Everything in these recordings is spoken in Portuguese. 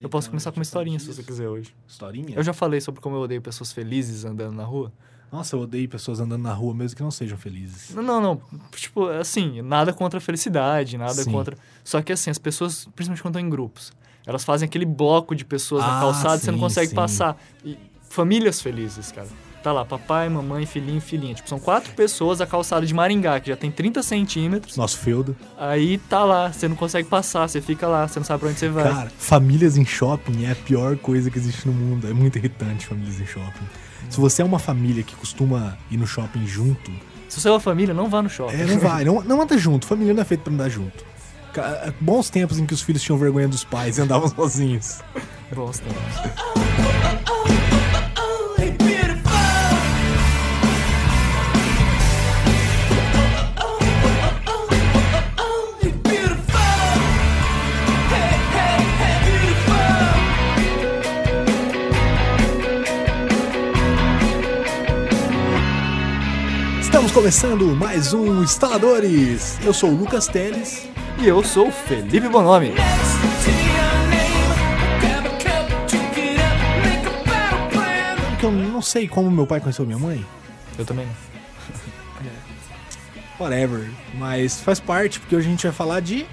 Eu posso começar com uma historinha se você quiser hoje. Historinha? Eu já falei sobre como eu odeio pessoas felizes andando na rua. Nossa, eu odeio pessoas andando na rua mesmo que não sejam felizes. Não, não, não. Tipo, assim, nada contra a felicidade, nada Sim. contra. Só que assim, as pessoas, principalmente quando estão em grupos, elas fazem aquele bloco de pessoas na Ah, calçada e você não sim, consegue sim. passar. E famílias felizes, cara. Tá lá, papai, mamãe, filhinho, filhinha. Tipo, são quatro pessoas a calçada de Maringá, que já tem 30 centímetros. Nosso feudo. Aí tá lá, você não consegue passar, você fica lá, você não sabe pra onde você vai. Cara, famílias em shopping é a pior coisa que existe no mundo. É muito irritante famílias em shopping. Se você é uma família que costuma ir no shopping junto, Se você é uma família, não vá no shopping. é, não vai, não, não anda junto. Família não é feita pra andar junto. Ca- Bons tempos em que os filhos tinham vergonha dos pais e andavam sozinhos. Bons tempos. Começando mais um Instaladores. Eu sou o Lucas Teles. E eu sou o Felipe Bonomi. Que eu não sei como meu pai conheceu minha mãe. Eu também. Whatever. Mas faz parte, porque hoje a gente vai falar de.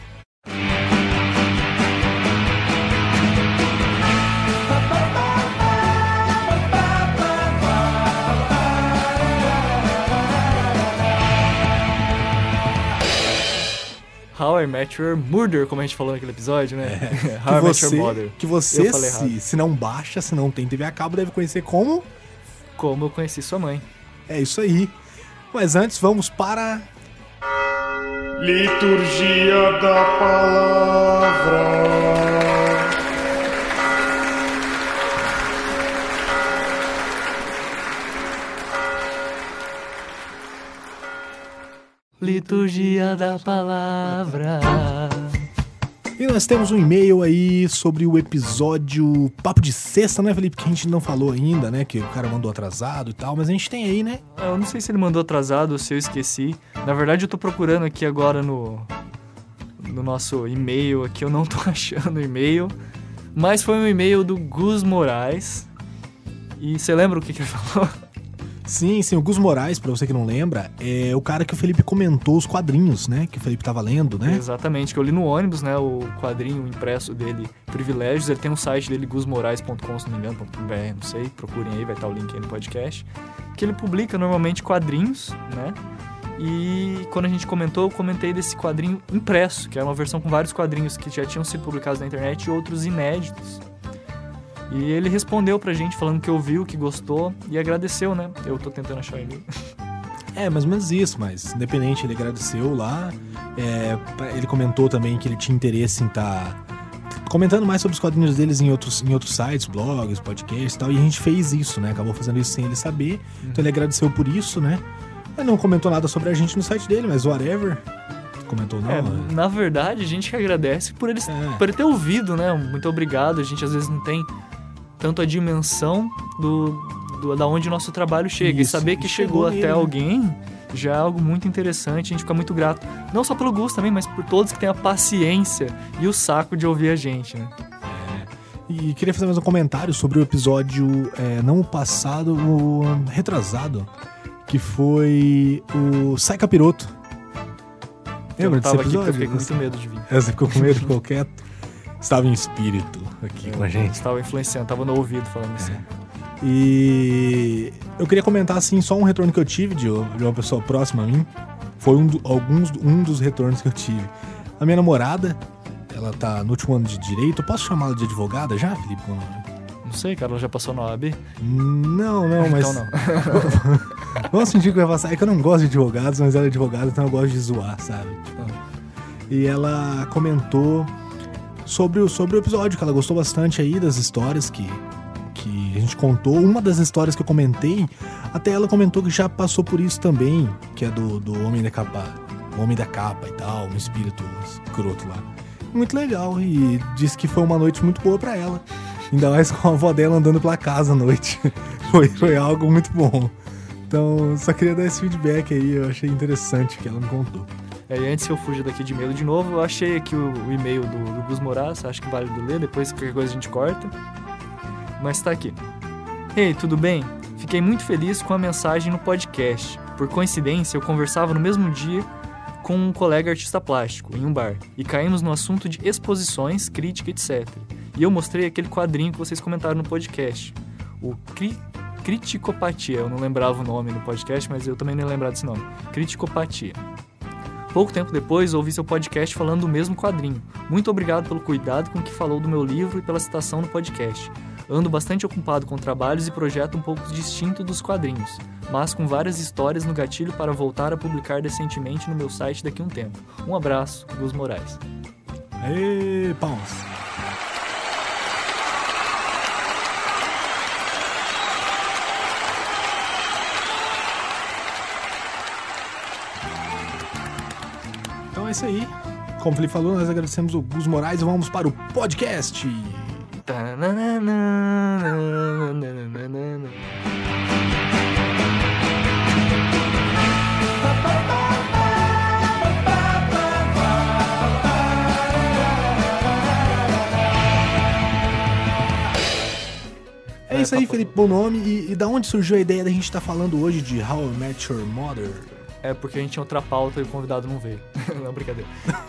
How I Met Your Murder, como a gente falou naquele episódio, né? Que How I Met você, Your Mother. que você Eu falei se, se não baixa, se não tem TV a cabo, deve conhecer como. Como eu conheci sua mãe. É isso aí. Mas antes, vamos para. Liturgia da Palavra. Liturgia da Palavra. E nós temos um e-mail aí sobre o episódio Papo de Sexta, né, Felipe? Que a gente não falou ainda, né? Que o cara mandou atrasado e tal, mas a gente tem aí, né? Eu não sei se ele mandou atrasado ou se eu esqueci. Na verdade, eu tô procurando aqui agora no, no nosso e-mail aqui. Eu não tô achando o e-mail. Mas foi um e-mail do Gus Moraes. E você lembra o que, que ele falou? Sim, sim, o Gus Moraes, pra você que não lembra, é o cara que o Felipe comentou os quadrinhos, né? Que o Felipe tava lendo, né? Exatamente, que eu li no ônibus, né? O quadrinho impresso dele, Privilégios. Ele tem um site dele, gusmorais.com, se não me engano, .br, não sei, procurem aí, vai estar o link aí no podcast. Que ele publica normalmente quadrinhos, né? E quando a gente comentou, eu comentei desse quadrinho impresso, que é uma versão com vários quadrinhos que já tinham sido publicados na internet e outros inéditos. E ele respondeu pra gente falando que ouviu, que gostou e agradeceu, né? Eu tô tentando achar ele. É, mais ou menos isso, mas independente, ele agradeceu lá. É, ele comentou também que ele tinha interesse em estar comentando mais sobre os quadrinhos deles em outros, em outros sites, blogs, podcasts e tal. E a gente fez isso, né? Acabou fazendo isso sem ele saber. Então ele agradeceu por isso, né? Ele não comentou nada sobre a gente no site dele, mas whatever. Comentou não. É, né? na verdade, a gente que agradece por ele, É. por ele ter ouvido, né? Muito obrigado. A gente às vezes não tem tanto a dimensão do, do- da onde o nosso trabalho chega. Isso, e saber que chegou, chegou até alguém já é algo muito interessante. A gente fica muito grato. Não só pelo gosto também, mas por todos que têm a paciência e o saco de ouvir a gente, né? E queria fazer mais um comentário sobre o episódio, é, não o passado, o retrasado, que foi o Sai Capiroto. eu Lembra desse aqui porque eu episódio? fiquei com muito medo de vir. É, Você ficou com medo, ficou quieto? Estava em espírito aqui com a gente. Estava influenciando, tava no ouvido falando assim. E eu queria comentar assim só um retorno que eu tive de, de uma pessoa próxima a mim. Foi um, do- alguns, um dos retornos que eu tive. A minha namorada, ela tá no último ano de direito. Eu posso chamá-la de advogada já, Felipe? Não sei, cara, ela já passou na OAB? Não, não, mas. Então não. Vamos fingir que vai passar. É que eu não gosto de advogados, mas ela é advogada, então eu gosto de zoar, sabe? Tipo, E ela comentou sobre o, sobre o episódio, que ela gostou bastante aí das histórias que, que a gente contou. Uma das histórias que eu comentei, até ela comentou que já passou por isso também, que é do, do Homem da Capa. Homem da Capa e tal, um espírito escroto lá. Muito legal, e disse que foi uma noite muito boa pra ela. Ainda mais com a avó dela andando pela casa à noite. foi, foi algo muito bom. Então, só queria dar esse feedback aí, eu achei interessante que ela me contou. É, e antes que eu fuja daqui de medo de novo, eu achei aqui o, o e-mail do, do Gus Moraes, acho que vale do ler, depois qualquer coisa a gente corta. Mas tá aqui. Ei, tudo bem? Fiquei muito feliz com a mensagem no podcast. Por coincidência, eu conversava no mesmo dia com um colega artista plástico, em um bar, e caímos no assunto de exposições, crítica, etc. E eu mostrei aquele quadrinho que vocês comentaram no podcast, o Cri Criticopatia. Eu não lembrava o nome no podcast, mas eu também não ia lembrar desse nome. Criticopatia. Pouco tempo depois, ouvi seu podcast falando do mesmo quadrinho. Muito obrigado pelo cuidado com que falou do meu livro e pela citação no podcast. Ando bastante ocupado com trabalhos e projeto um pouco distinto dos quadrinhos, mas com várias histórias no gatilho para voltar a publicar decentemente no meu site daqui a um tempo. Um abraço, Gus Moraes. Ê, palmas. Então é isso aí. Como o Felipe falou, nós agradecemos o Gus Moraes e vamos para o podcast. É isso aí, Felipe Bonomi. E, e da onde surgiu a ideia da gente estar falando hoje de How I Met Your Mother? É porque a gente tinha outra pauta e o convidado não veio. não, brincadeira.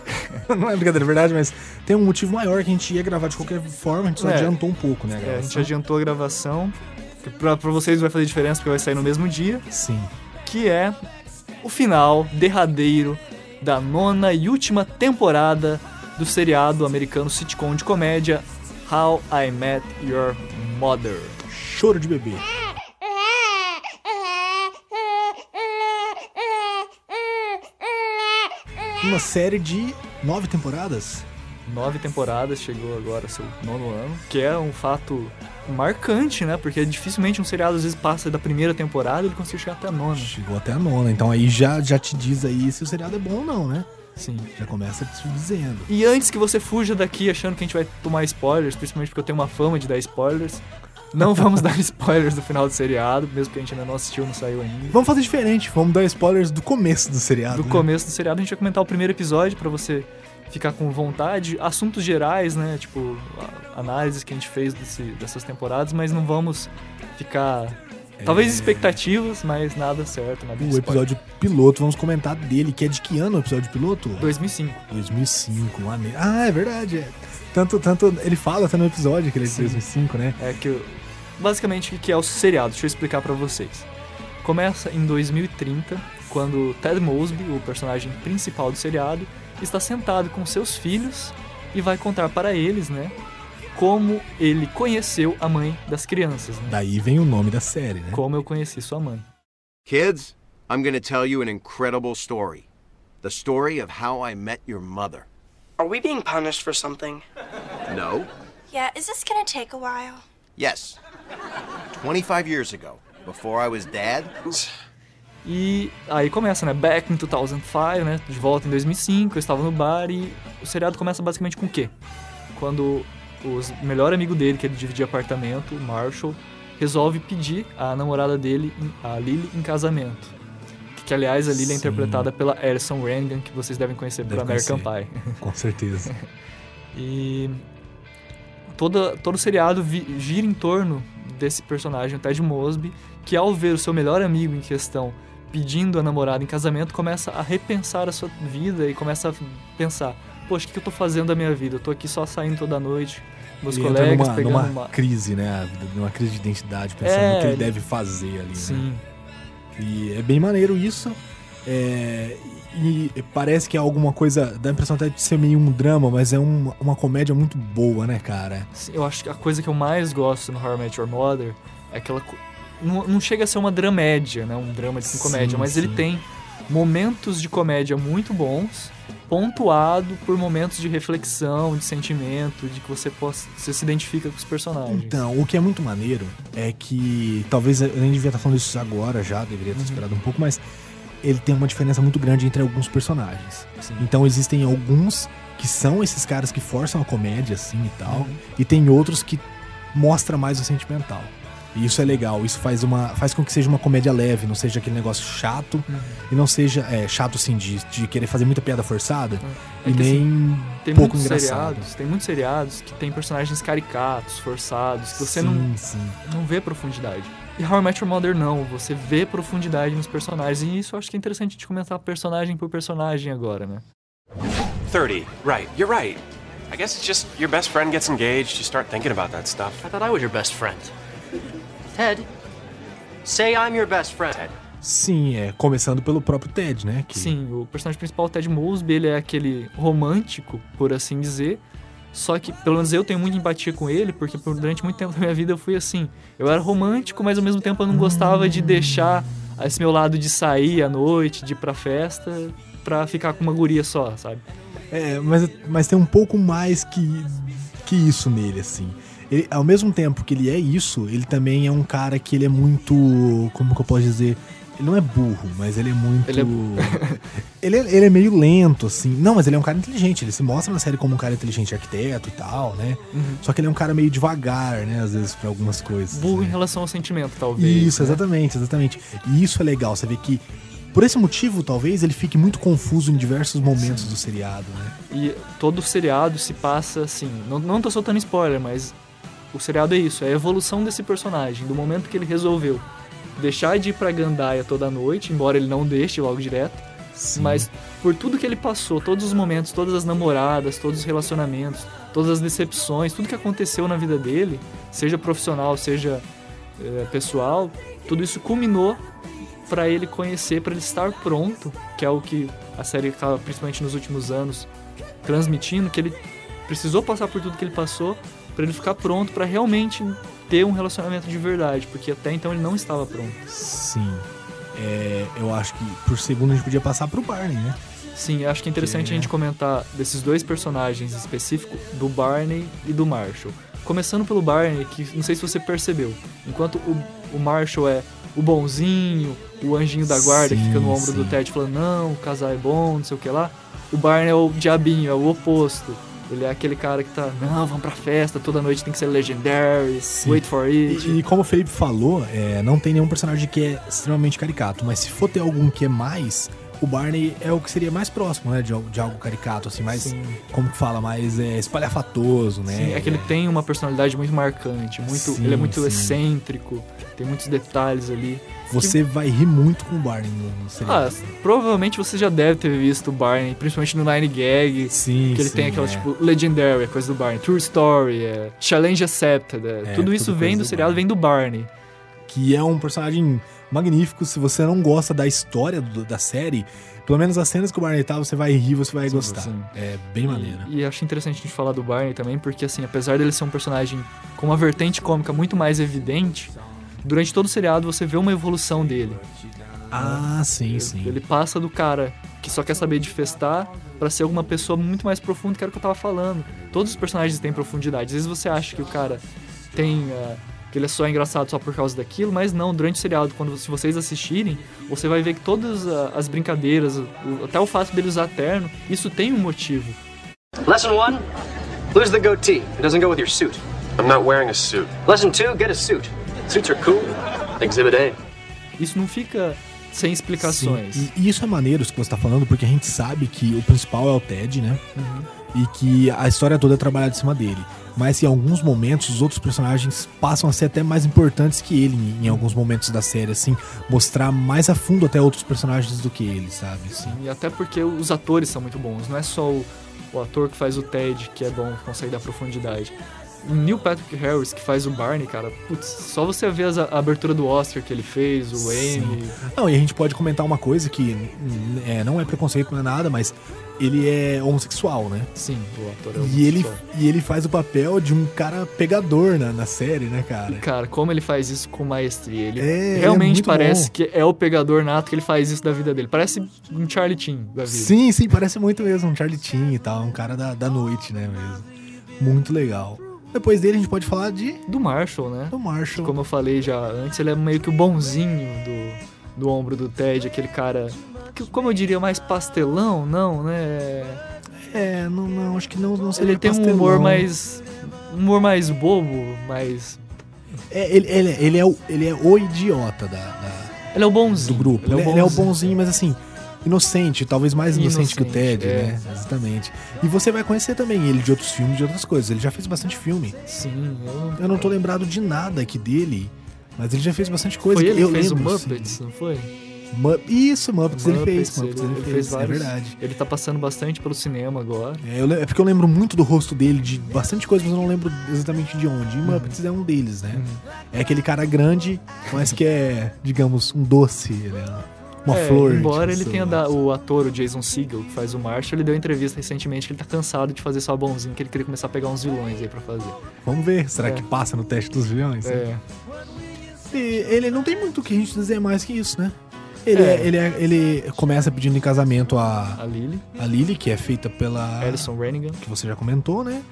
Não é brincadeira, é verdade, mas tem um motivo maior que a gente ia gravar de qualquer forma, a gente só É. adiantou um pouco, né, a É, a gente adiantou a gravação. Pra, pra vocês vai fazer diferença porque vai sair no mesmo dia. Sim. Que é o final derradeiro da nona e última temporada do seriado americano sitcom de comédia How I Met Your Mother. Choro de bebê. Uma série de nove temporadas. Nove temporadas, chegou agora seu nono ano, que é um fato marcante, né? Porque dificilmente um seriado às vezes passa da primeira temporada e ele conseguiu chegar até a nona. Chegou até a nona, então aí já, já te diz aí se o seriado é bom ou não, né? Sim. Já começa te dizendo. E antes que você fuja daqui achando que a gente vai tomar spoilers, principalmente porque eu tenho uma fama de dar spoilers, não vamos dar spoilers do final do seriado, mesmo que a gente ainda não assistiu, não saiu ainda. Vamos fazer diferente, vamos dar spoilers do começo do seriado. Do né? começo do seriado a gente vai comentar o primeiro episódio pra você ficar com vontade, assuntos gerais, né, tipo análises que a gente fez desse- dessas temporadas, mas não vamos ficar talvez expectativas, mas nada certo, nada O episódio piloto, vamos comentar dele, que é de que ano o episódio piloto? 2005. 2005, maneiro. Ah, é verdade. É. Tanto, tanto, ele fala até no episódio que ele é de Sim. 2005, né? É que basicamente o que é o seriado? Deixa eu explicar pra vocês. Começa em 2030, quando Ted Mosby, o personagem principal do seriado, está sentado com seus filhos e vai contar para eles, né, como ele conheceu a mãe das crianças, né? Daí vem o nome da série, né? Como eu conheci sua mãe. Kids, I'm going to tell you an incredible story. The story of how I met your mother. Are we being punished for something? No? Yeah, is this gonna take a while? Yes. 25 years ago, before I was dad, E aí começa, né? Back in 2005, né? De volta em 2005, eu estava no bar e o seriado começa basicamente com o quê? Quando o melhor amigo dele, que ele dividia apartamento, o Marshall, resolve pedir a namorada dele, a Lily, em casamento. Que, que, aliás, a Lily é Sim. interpretada pela Alison Rangan, que vocês devem conhecer por Deve American conhecer. Pie. Com certeza. E toda, todo o seriado vi- gira em torno desse personagem, o Ted Mosby, que ao ver o seu melhor amigo em questão pedindo a namorada em casamento, começa a repensar a sua vida e começa a pensar, poxa, o que eu tô fazendo da minha vida? Eu tô aqui só saindo toda noite, meus ele entra colegas numa, pegando numa uma... crise, né? Numa crise de identidade, pensando É, no que ele ele- deve fazer ali, né? Sim, E é bem maneiro isso. É, e parece que é alguma coisa. Dá a impressão até de ser meio um drama, mas é um- uma comédia muito boa, né, cara? eu acho que a coisa que eu mais gosto no Met Your Mother é aquela... Não, não chega a ser uma dramédia, né? Um drama de Sim, comédia, mas ele sim. tem momentos de comédia muito bons, pontuado por momentos de reflexão, de sentimento, de que você possa, você se identifica com os personagens. Então, o que é muito maneiro é que. Talvez eu nem devia estar falando isso agora já, deveria Uhum. ter esperado um pouco, mas ele tem uma diferença muito grande entre alguns personagens. Sim. Então existem alguns que são esses caras que forçam a comédia, assim e tal, Uhum. e tem outros que mostra mais o sentimental. E isso é legal, isso faz, uma, faz com que seja uma comédia leve, não seja aquele negócio chato, e não seja é, chato assim de, de querer fazer muita piada forçada, É e que, nem Tem pouco muitos engraçado. seriados, tem muitos seriados que tem personagens caricatos, forçados, que você sim, não, sim. não vê profundidade. E How I Met Your Mother não, você vê profundidade nos personagens. E isso eu acho que é interessante a gente comentar personagem por personagem agora, né? 30. Right. You're right. I guess it's just your best friend gets engaged, you start thinking about that stuff. I thought I was your best friend. Ted, say I'm your best friend. Ted. Sim, é, começando pelo próprio Ted, né? Que, Sim, o personagem principal, o Ted Mosby, ele é aquele romântico, por assim dizer. Só que, pelo menos eu tenho muita empatia com ele, porque por- durante muito tempo da minha vida eu fui assim. Eu era romântico, mas ao mesmo tempo eu não gostava de deixar esse meu lado de sair à noite, de ir pra festa, pra ficar com uma guria só, sabe? É, mas, mas tem um pouco mais que, que isso nele, assim. Ele, ao mesmo tempo que ele é isso, ele também é um cara que ele é muito. Como que eu posso dizer? Ele não é burro, mas ele é muito. Ele Ele é, ele é meio lento, assim. Não, mas ele é um cara inteligente. Ele se mostra na série como um cara inteligente arquiteto e tal, né? Só que ele é um cara meio devagar, né? Às vezes, pra algumas coisas. Burro né? em relação ao sentimento, talvez. Isso, né? exatamente, exatamente. E isso é legal, você vê que. Por esse motivo, talvez, ele fique muito confuso em diversos momentos do seriado, né? E todo o seriado se passa assim. Não, não tô soltando spoiler, mas o seriado é isso, é a evolução desse personagem, do momento que ele resolveu deixar de ir pra Gandaia toda noite, embora ele não deixe logo direto, Sim. mas por tudo que ele passou, todos os momentos, todas as namoradas, todos os relacionamentos, todas as decepções, tudo que aconteceu na vida dele, seja profissional, seja eh, pessoal, tudo isso culminou para ele conhecer, para ele estar pronto, que é o que a série acaba, principalmente nos últimos anos, transmitindo, que ele precisou passar por tudo que ele passou para ele ficar pronto para realmente ter um relacionamento de verdade, porque até então ele não estava pronto. Sim. É, eu acho que por segundo a gente podia passar pro Barney, né? Sim, acho que é interessante Que a gente comentar desses dois personagens específicos, do Barney e do Marshall. Começando pelo Barney, que não sei se você percebeu, enquanto o, o Marshall é o bonzinho, o anjinho da guarda que Sim, fica no ombro do sim. Ted falando, não, o casal é bom, não sei o que lá, o Barney é o diabinho, é o oposto. Ele é aquele cara que tá, não, vamos pra festa, toda noite tem que ser legendary, Sim. wait for it. E, e como o Felipe falou, é, não tem nenhum personagem que é extremamente caricato, mas se for ter algum que é mais, o Barney é o que seria mais próximo, né? De, algo- de algo caricato, assim, mais. Sim. Como que fala? Mais é, espalhafatoso, né? Sim, é que ele tem uma personalidade muito marcante, muito, Sim, ele é muito sim. excêntrico, tem muitos detalhes ali. Você vai rir muito com o Barney no, seriado. Ah, provavelmente você já deve ter visto o Barney, principalmente no Nine Gag, sim, que ele tem aquela, é. tipo, Legendary, coisa do Barney, True Story, é, Challenge Accepted, é, É, tudo isso tudo vem do do seriado, vem do Barney. que é um personagem magnífico. Se você não gosta da história do- da série, pelo menos as cenas que o Barney tá, você vai rir, você vai gostar. sim. É bem maneira. E, e acho interessante a gente falar do Barney também, porque assim, apesar dele ser um personagem com uma vertente cômica muito mais evidente, durante todo o seriado você vê uma evolução dele. Ah, sim, sim. Ele passa do cara que só quer saber de festar pra ser alguma pessoa muito mais profunda, que era o que eu tava falando. Todos os personagens têm profundidade. Às vezes você acha que o cara tem. ah, que ele é só engraçado só por causa daquilo, mas não, durante o seriado, quando se vocês assistirem, você vai ver que todas ah, as brincadeiras, o- até o fato dele usar terno, isso tem um motivo. Lesson one, lose the goatee. It doesn't go with your suit. I'm not wearing a suit. Lesson two, get a suit. Suits are cool. Exhibit A. Isso não fica sem explicações. Sim, E, isso é maneiro isso que você tá falando, porque a gente sabe que o principal é o Ted, né? E que a história toda é trabalhada em cima dele. Mas em alguns momentos os outros personagens passam a ser até mais importantes que ele em, alguns momentos da série, assim, mostrar mais a fundo até outros personagens do que ele, sabe? Assim. E até porque os atores são muito bons, não é só o, o ator que faz o Ted que é bom, consegue dar profundidade. O Neil Patrick Harris, que faz o Barney, cara, putz, só você ver as- a abertura do Oscar que ele fez, o. Emmy. Não, e a gente pode comentar uma coisa que é, não é preconceito, não é nada, mas ele é homossexual, né? Sim, o ator é o E ele, e ele faz o papel de um cara pegador na, na série, né, cara? Cara, como ele faz isso com maestria. Ele É, é realmente muito parece bom. que é o pegador nato que ele faz isso da vida dele. Parece um Charlie Chin da vida. Sim, sim, parece muito mesmo, um Charlie Chin e tal, um cara da, da noite, né, mesmo. Muito legal. Depois dele a gente pode falar de Do Marshall, né? do Marshall. Como eu falei já antes, ele é meio que o bonzinho do, do ombro do Ted, aquele cara. Que, como eu diria, mais pastelão, não, né? É, não, não, acho que não, não seria Ele tem um pastelão. humor mais. um humor mais bobo, mais. É, ele, ele, ele é o, ele é o idiota da, da- Ele é o bonzinho. do grupo. Ele é o ele é o bonzinho, mas assim, inocente, talvez mais inocente, que o Inocente, Ted, é. né? Exatamente. E você vai conhecer também ele de outros filmes, de outras coisas. Ele já fez bastante filme. Sim, eu... Eu não tô lembrado de nada aqui dele, mas ele já fez bastante coisa. Foi ele eu que fez o lembro, Muppets, assim. não foi? Mu- Isso, Muppets, ele fez. Muppets, Muppets ele, fez, é vários. verdade. Ele tá passando bastante pelo cinema agora. É, eu é porque eu lembro muito do rosto dele, de bastante coisa, mas eu não lembro exatamente de onde. E Muppets é um deles, né? É aquele cara grande, mas que é, digamos, um doce, né? Uma É, flor. de Embora ele tenha dado. O ator, o Jason Segel, que faz o Marshall, ele deu entrevista recentemente que ele tá cansado de fazer só bonzinho, que ele queria começar a pegar uns vilões aí pra fazer. Vamos ver, será É. que passa no teste dos vilões? É. E ele não tem muito o que a gente dizer mais que isso, né? Ele, É. é- ele, é- ele começa pedindo em casamento a, A Lily, a Lily, que é feita pela. Alison Rennigan. que você já comentou, né?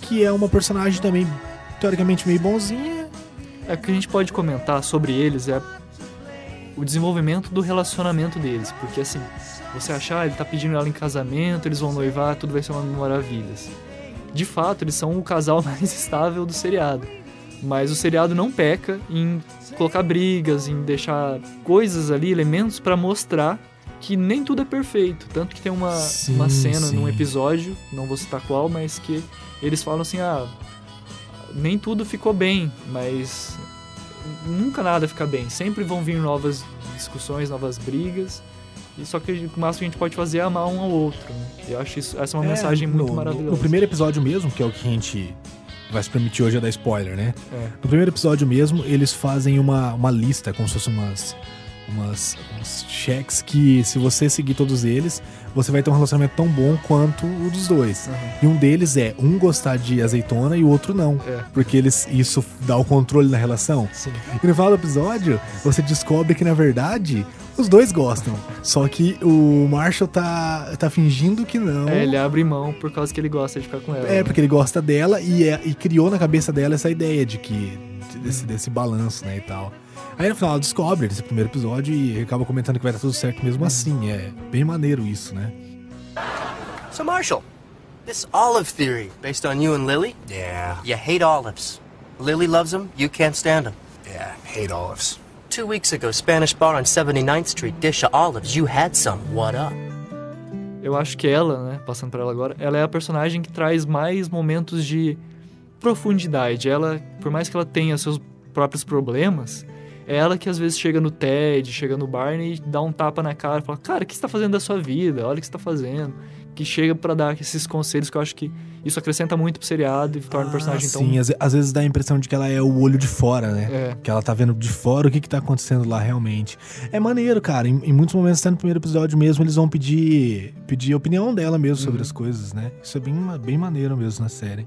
Que é uma personagem também, teoricamente, meio bonzinha. É, o que a gente pode comentar sobre eles é o desenvolvimento do relacionamento deles. Porque assim, você achar, ah, ele tá pedindo ela em casamento, eles vão noivar, tudo vai ser uma maravilhas. De fato, eles são o casal mais estável do seriado. Mas o seriado não peca em colocar brigas, em deixar coisas ali, elementos pra mostrar que nem tudo é perfeito. Tanto que tem uma, Sim, uma cena sim. num episódio, não vou citar qual, mas que eles falam assim: ah, nem tudo ficou bem, mas nunca nada fica bem. Sempre vão vir novas discussões, novas brigas. E só que o máximo que a gente pode fazer é amar um ao outro. Né? Eu acho isso, essa é uma É, mensagem muito no, maravilhosa. No primeiro episódio mesmo, que é o que a gente vai se permitir hoje é dar spoiler, né? É. No primeiro episódio mesmo, eles fazem uma, uma lista, como se fossem umas, umas, uns cheques que, se você seguir todos eles, você vai ter um relacionamento tão bom quanto o dos dois. E um deles é um gostar de azeitona e o outro não. É. Porque eles, isso dá o controle na relação. Sim. E no final do episódio, você descobre que, na verdade, os dois gostam. Só que o Marshall tá, tá fingindo que não. É, ele abre mão por causa que ele gosta de ficar com ela. É, né? porque ele gosta dela e, é- e criou na cabeça dela essa ideia de que. De- desse, desse balanço, né, e tal. Aí no final ela descobre esse primeiro episódio e acaba comentando que vai dar tudo certo mesmo assim. É bem maneiro isso, né? So, Marshall, this olive theory based on you and Lily? Yeah, You hate olives. Lily loves them, you can't stand them. yeah, hate olives. Two weeks ago, Spanish bar on 79th Street, dish of olives. You had some. What up? Eu acho que ela, né, passando pra ela agora, ela é a personagem que traz mais momentos de profundidade. Ela, por mais que ela tenha seus próprios problemas, é ela que às vezes chega no Ted, chega no Barney e dá um tapa na cara e fala: Cara, o que você tá fazendo da sua vida? Olha o que você tá fazendo. Que chega pra dar esses conselhos que eu acho que isso acrescenta muito pro seriado e torna o personagem tão. Sim, às, às vezes dá a impressão de que ela é o olho de fora, né? É. Que ela tá vendo de fora o que, que tá acontecendo lá realmente. É maneiro, cara. Em, em muitos momentos, até no primeiro episódio mesmo, eles vão pedir, pedir a opinião dela mesmo Uhum. sobre as coisas, né? Isso é bem, bem maneiro mesmo na série.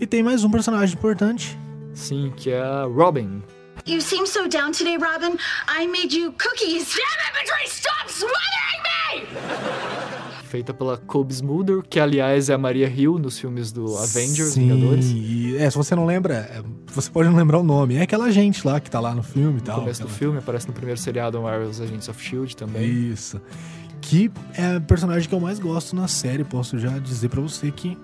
E tem mais um personagem importante. Sim, que é a Robin. You seem so down today, Robin. I made you cookies. Damn it, Patrice! Stop smothering me! Feita pela Kobe Smulders, que aliás é a Maria Hill nos filmes do Avengers, Sim, Vingadores. E, é, se você não lembra, é, você pode não lembrar o nome. É aquela gente lá que tá lá no filme e No tal. começo do aquela- filme, aparece no primeiro seriado Marvel's Agents of S.H.I.E.L.D. também. Isso. Que é a personagem que eu mais gosto na série. Posso já dizer pra você que.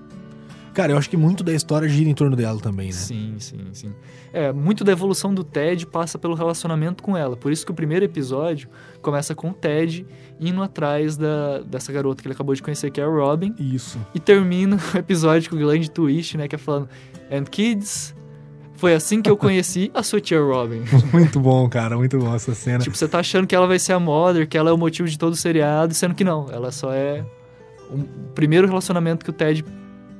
Cara, eu acho que muito da história gira em torno dela também, né? Sim, sim, sim. É, muito da evolução do Ted passa pelo relacionamento com ela. Por isso que o primeiro episódio começa com o Ted indo atrás da, dessa garota que ele acabou de conhecer, que é a Robin. Isso. E termina o episódio com o grande twist, né? Que é falando, And kids, foi assim que eu conheci a sua tia Robin. Muito bom, cara. Muito bom essa cena. tipo, você tá achando que ela vai ser a Mother, que ela é o motivo de todo o seriado, sendo que não. Ela só é o primeiro relacionamento que o Ted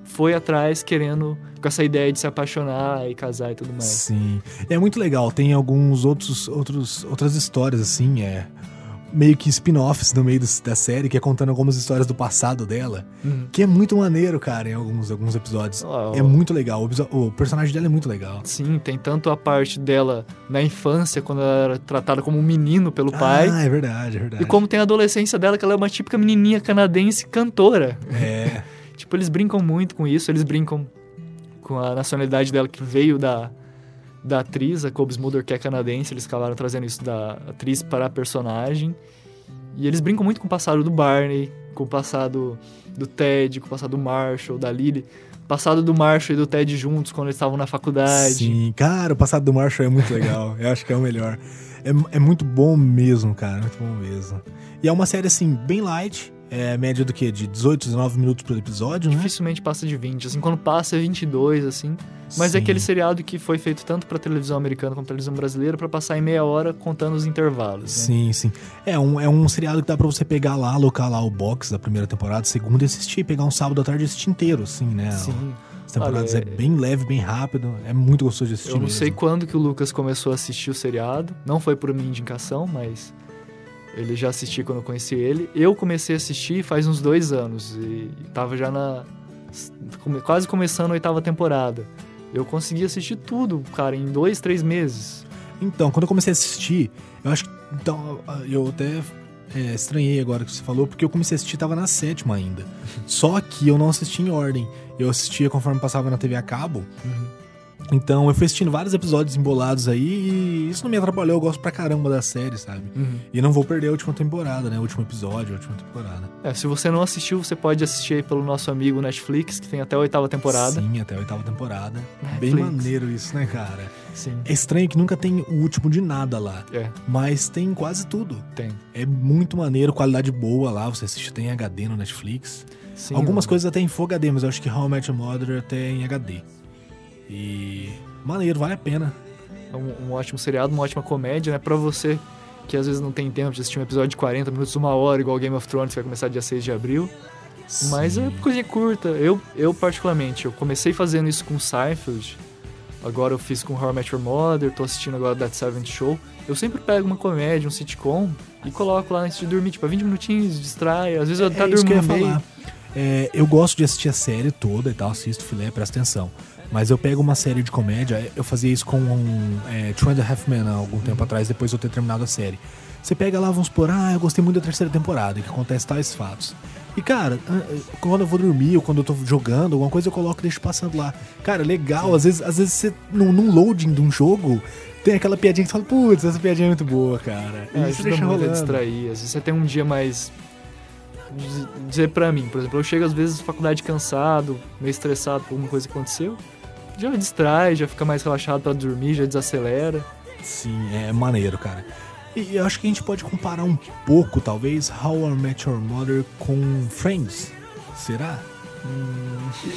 foi atrás querendo com essa ideia de se apaixonar e casar e tudo mais. Sim. É muito legal. Tem alguns outros, outros outras histórias, assim, é. Meio que spin-offs no meio da série, que é contando algumas histórias do passado dela. Uhum. Que é muito maneiro, cara, em alguns, alguns episódios. Ó, É muito legal. O, o personagem dela é muito legal. Sim, tem tanto a parte dela na infância, quando ela era tratada como um menino pelo pai, Ah, é verdade, é verdade. e como tem a adolescência dela, que ela é uma típica menininha canadense cantora. É. Tipo, eles brincam muito com isso, eles brincam com a nacionalidade dela que veio da, da atriz, a Kobe Smulders, que é canadense, eles acabaram trazendo isso da atriz para a personagem. E eles brincam muito com o passado do Barney, com o passado do Ted, com o passado do Marshall, da Lily. Passado do Marshall e do Ted juntos quando eles estavam na faculdade. Sim, cara, o passado do Marshall é muito legal. Eu acho que é o melhor. É, é muito bom mesmo, cara. Muito bom mesmo. E é uma série, assim, bem light. É média do quê? De 18, 19 minutos por episódio, né? Dificilmente passa de 20. Assim, quando passa é 22, assim. Mas Sim. é aquele seriado que foi feito tanto pra televisão americana como televisão brasileira pra passar em meia hora contando os intervalos. Né? Sim, sim. É um, é um seriado que dá pra você pegar lá, alocar lá o box da primeira temporada, segunda e assistir, pegar um sábado à tarde e assistir inteiro, assim, né? Sim. As temporadas Olha, é bem leve, bem rápido. É muito gostoso de assistir. Eu não mesmo. sei quando que o Lucas começou a assistir o seriado. Não foi por minha indicação, mas ele já assistia quando eu conheci ele. Eu comecei a assistir faz uns dois anos e tava já na quase começando a oitava temporada. Eu consegui assistir tudo, cara, em dois, três meses. Então, quando eu comecei a assistir, eu acho que. Então, eu até é, estranhei agora que você falou, porque eu comecei a assistir tava na sétima ainda. Só que eu não assisti em ordem. Eu assistia conforme passava na TV a cabo. Então eu fui assistindo vários episódios embolados aí e isso não me atrapalhou. Eu gosto pra caramba da série, sabe? E não vou perder a última temporada, né? O último episódio, a última temporada. É, se você não assistiu, você pode assistir aí pelo nosso amigo Netflix, que tem até a oitava temporada. Sim, até a oitava temporada. Bem Netflix. maneiro isso, né, cara? Sim. É estranho que nunca tem o último de nada lá. É, Mas tem quase tudo. tem. É muito maneiro, qualidade boa lá. Você assiste até em HD no Netflix. Sim, Algumas o- coisas até em Full HD, mas eu acho que How I Met Your Mother até em HD. E. Maneiro, vale a pena. É um, um ótimo seriado, uma ótima comédia, né? Pra você que às vezes não tem tempo de assistir um episódio de 40 minutos, uma hora, igual Game of Thrones, que vai começar dia 6 de abril. Mas é Sim. coisinha curta. Eu, eu, particularmente, eu comecei fazendo isso com Seinfeld. Agora eu fiz com How I Met Your Mother, tô assistindo agora That Seventh Show. Eu sempre pego uma comédia, um sitcom e coloco lá antes de dormir, tipo, 20 minutinhos, distrai. Às vezes eu até é isso que eu ia falar. É, eu gosto de assistir a série toda e tal, assisto filé, presta atenção. Mas eu pego uma série de comédia, eu fazia isso com um, é, Two and a Half Men há algum tempo atrás, depois de eu ter terminado a série. Você pega lá, vamos supor, ah, eu gostei muito da terceira temporada, que acontece tais fatos. E cara, quando eu vou dormir ou quando eu tô jogando, alguma coisa eu coloco e deixo passando lá. Cara, legal, às vezes, às vezes você, num, num loading de um jogo, tem aquela piadinha que você fala, putz, essa piadinha é muito boa, cara. É, ajuda deixa muito a distrair. Às vezes você tem um dia mais. diz- Dizer pra mim, por exemplo, eu chego às vezes na faculdade cansado, meio estressado por alguma coisa que aconteceu. Já distrai, já fica mais relaxado pra dormir, já desacelera. Sim, é maneiro, cara. E eu acho que a gente pode comparar um pouco, talvez, How I Met Your Mother com Friends. Será?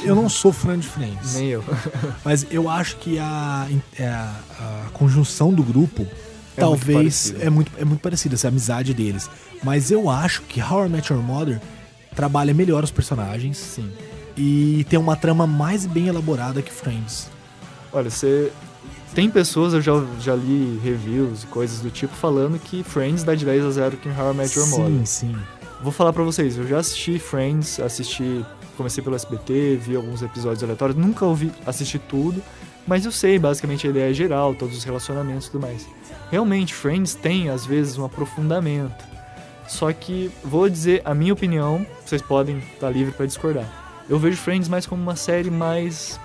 Eu não sou fã de Friends. Nem eu. Mas eu acho que a, é a, a conjunção do grupo É talvez muito é muito, é muito parecida, essa amizade deles. Mas eu acho que How I Met Your Mother trabalha melhor os personagens Sim. E tem uma trama mais bem elaborada que Friends. Olha, você. Tem pessoas, eu já, já li reviews e coisas do tipo falando que Friends dá de 10 a 0 que How I Met Your Mother. Sim, sim. Vou falar pra vocês, eu já assisti Friends, assisti, comecei pelo SBT, vi alguns episódios aleatórios, nunca ouvi assistir tudo, mas eu sei basicamente a ideia geral, todos os relacionamentos e tudo mais. Realmente, Friends tem às vezes um aprofundamento. Só que vou dizer a minha opinião, vocês podem estar livre pra discordar. Eu vejo Friends mais como uma série mais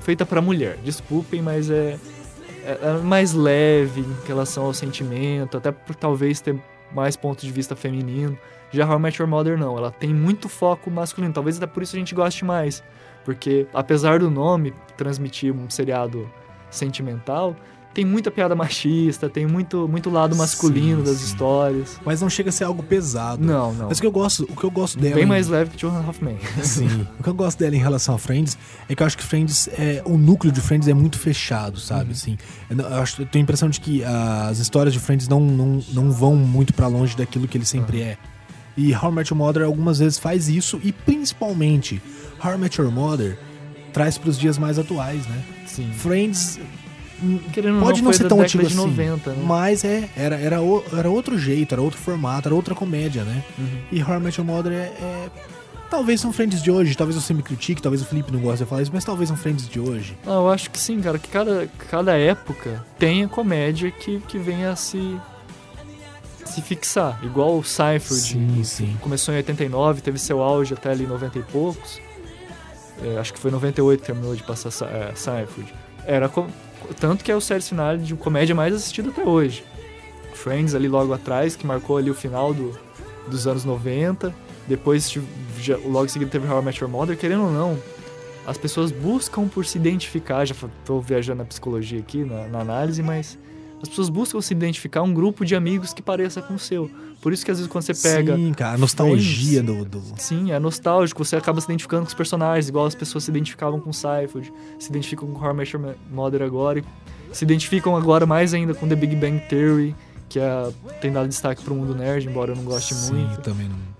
feita pra mulher. Desculpem, mas é, é- é mais leve em relação ao sentimento, até por talvez ter mais ponto de vista feminino. Já How I Met Your Mother não, ela tem muito foco masculino. Talvez até por isso a gente goste mais, porque apesar do nome transmitir um seriado sentimental, tem muita piada machista, tem muito muito lado masculino Sim, das sim. histórias. Mas não chega a ser algo pesado. Não, não. Mas o que eu gosto, o que eu gosto dela. Bem em- mais leve que Half Men. Sim. O que eu gosto dela em relação a Friends é que eu acho que Friends é o núcleo de Friends é muito fechado, sabe? Assim, eu, acho, eu tenho a impressão de que as histórias de Friends não, não, não vão muito pra longe daquilo que ele sempre é. E How I Met Your Mother algumas vezes faz isso e principalmente How I Met Your Mother traz pros dias mais atuais, né? Sim. Friends Querendo pode não foi ser tão antigo assim, 90, né? mas é era era, o- era outro jeito, era outro formato, era outra comédia, né? Uhum. E How I Met Your Mother é, é- talvez são Friends de hoje, talvez você me critique, talvez o Felipe não goste de falar isso, mas talvez são Friends de hoje. Ah, eu acho que sim, cara, que cada, cada época tem a comédia que, que venha a se, se fixar. Igual o Seinfeld. Sim, sim. Começou em 89, teve seu auge até ali em 90 e poucos. É, acho que foi em 98 que terminou de passar Sa- é, Seinfeld. Era tanto que é o série final de comédia mais assistida até hoje. Friends ali logo atrás, que marcou ali o final do, dos anos 90. Depois, já- logo em seguida, teve How I Met Your Mother. Querendo ou não, as pessoas buscam por se identificar. Já tô viajando na psicologia aqui, na, na análise, mas as pessoas buscam se identificar um grupo de amigos que pareça com o seu. Por isso que às vezes quando você pega. Sim, cara, a nostalgia do, do... Sim, é nostálgico, você acaba se identificando com os personagens, igual as pessoas se identificavam com Seinfeld, se identificam com Your Mother agora, e se identificam agora mais ainda com The Big Bang Theory, que é, tem dado destaque pro mundo nerd, embora eu não goste Sim, muito. também não.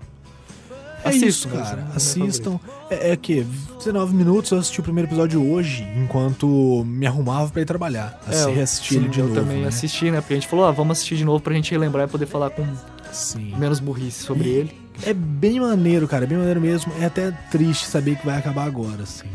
É Assistam, isso, cara. é meu Assistam. É, é que 19 minutos eu assisti o primeiro episódio hoje, enquanto me arrumava pra ir trabalhar. É, Assim, eu- reassisti sim, ele de eu novo. também né? assisti, né? Porque a gente falou, ah, vamos assistir de novo pra gente relembrar e poder falar com Sim. menos burrice sobre E- ele. É bem maneiro, cara. É bem maneiro mesmo. É até triste saber que vai acabar agora, assim.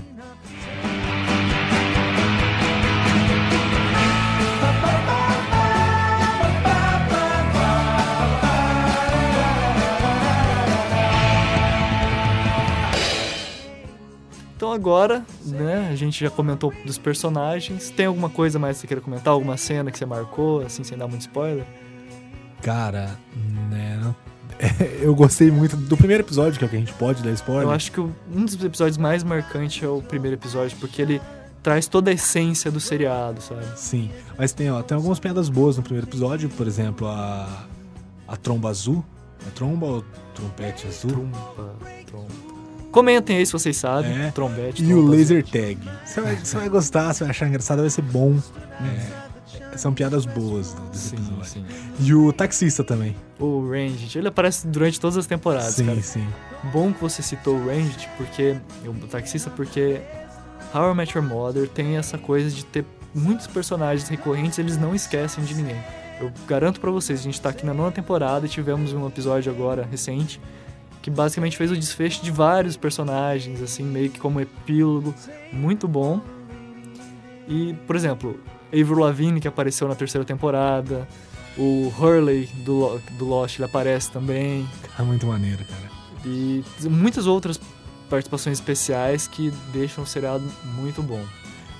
Então agora, né, a gente já comentou dos personagens. Tem alguma coisa mais que você queira comentar? Alguma cena que você marcou, assim, sem dar muito spoiler? Cara, Eu gostei muito do primeiro episódio, que é o que a gente pode dar spoiler. Eu acho que um dos episódios mais marcantes é o primeiro episódio, porque ele traz toda a essência do seriado, sabe? Sim. Mas tem, ó, tem algumas piadas boas no primeiro episódio, por exemplo, a. A tromba azul. É tromba ou trompete azul? Trompa, trompa. Comentem aí se vocês sabem. É. Trombete. E o laser tag. Você vai, você vai gostar, você vai achar engraçado, vai ser bom. É, são piadas boas Sim, episódio. sim. E o taxista também. O Ranged, ele aparece durante todas as temporadas, sim, cara. sim. Bom que você citou o Ranged, porque. O taxista, porque. How I Met Your Mother tem essa coisa de ter muitos personagens recorrentes, eles não esquecem de ninguém. Eu garanto pra vocês, a gente tá aqui na nona temporada e tivemos um episódio agora recente que basicamente fez o desfecho de vários personagens, assim, meio que como epílogo, muito bom. E, por exemplo, Avril Lavigne, que apareceu na terceira temporada, o Hurley do, do Lost, ele aparece também, É muito maneiro, cara. e muitas outras participações especiais que deixam o seriado muito bom.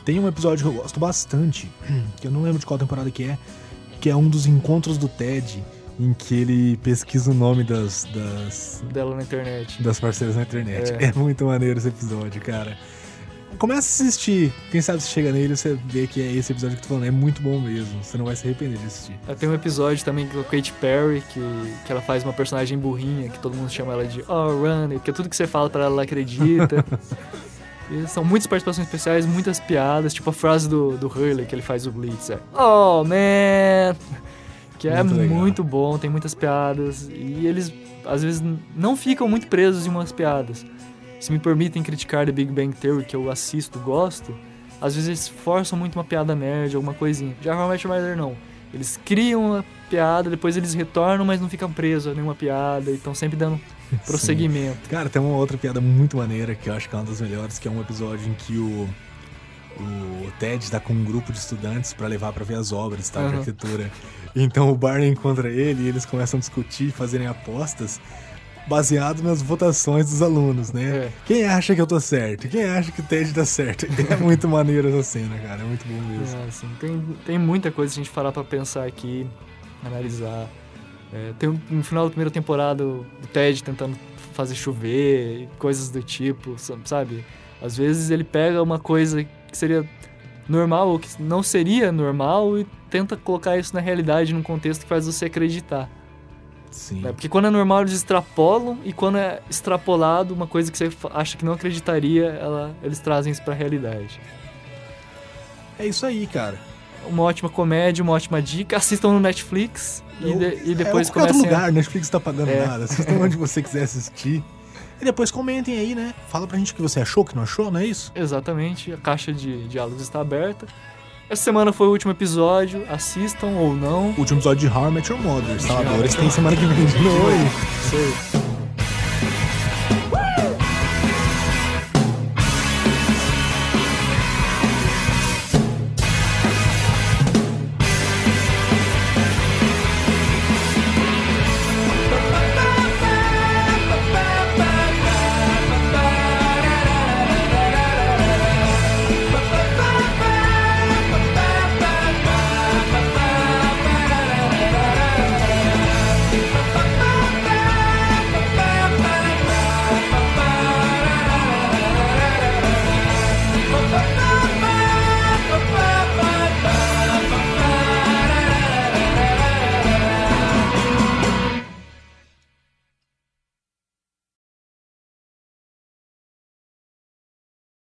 Tem um episódio que eu gosto bastante, que eu não lembro de qual temporada que é, que é um dos encontros do Ted, em que ele pesquisa o nome das, das, Dela na internet. das parceiras na internet. É. É. muito maneiro esse episódio, cara. Começa a assistir. Quem sabe se chega nele você vê que é esse episódio que eu tô falando. É muito bom mesmo. Você não vai se arrepender de assistir. Tem um episódio também com a Katy Perry, que, que ela faz uma personagem burrinha, que todo mundo chama ela de Oh, Runny, porque tudo que você fala pra ela, ela acredita. e são muitas participações especiais, muitas piadas, tipo a frase do, do Hurley, que ele faz o Blitz, é Oh, man! Que é Muito muito bom, tem muitas piadas, e eles, às vezes, não ficam muito presos em umas piadas. Se me permitem criticar The Big Bang Theory, que eu assisto, gosto, às vezes eles forçam muito uma piada nerd, alguma coisinha. Já How I Met Your Mother não. Eles criam a piada, depois eles retornam, mas não ficam presos a nenhuma piada e estão sempre dando prosseguimento. Cara, tem uma outra piada muito maneira que eu acho que é uma das melhores, que é um episódio em que o, o Ted tá com um grupo de estudantes pra levar pra ver as obras tá, de Aham. arquitetura. Então o Barney encontra ele e eles começam a discutir, fazerem apostas baseado nas votações dos alunos, né? É. Quem acha que eu tô certo? Quem acha que o Ted tá certo? É muito maneiro essa cena, cara. É muito bom mesmo. É, assim, tem, tem muita coisa a gente parar pra pensar aqui, analisar. É, tem um- no final da primeira temporada o Ted tentando fazer chover, coisas do tipo, sa- sabe? Às vezes ele pega uma coisa que seria normal ou que não seria normal e tenta colocar isso na realidade, num contexto que faz você acreditar. Sim. né? Porque quando é normal eles extrapolam e quando é extrapolado, uma coisa que você acha que não acreditaria, ela, eles trazem isso pra realidade. É isso aí, cara. uma ótima comédia, uma ótima dica. Assistam no Netflix e, de- e depois é, qualquer outro comecem a... lugar, Netflix tá pagando É. nada. Assistam onde você quiser assistir. E depois comentem aí, né? Fala pra gente o que você achou, o que não achou, não é isso? Exatamente, a caixa de diálogos está aberta. Essa semana foi o último episódio, assistam ou não. O último episódio de How I Met Your Mother, Saladores, tem semana que vem de novo. Aí.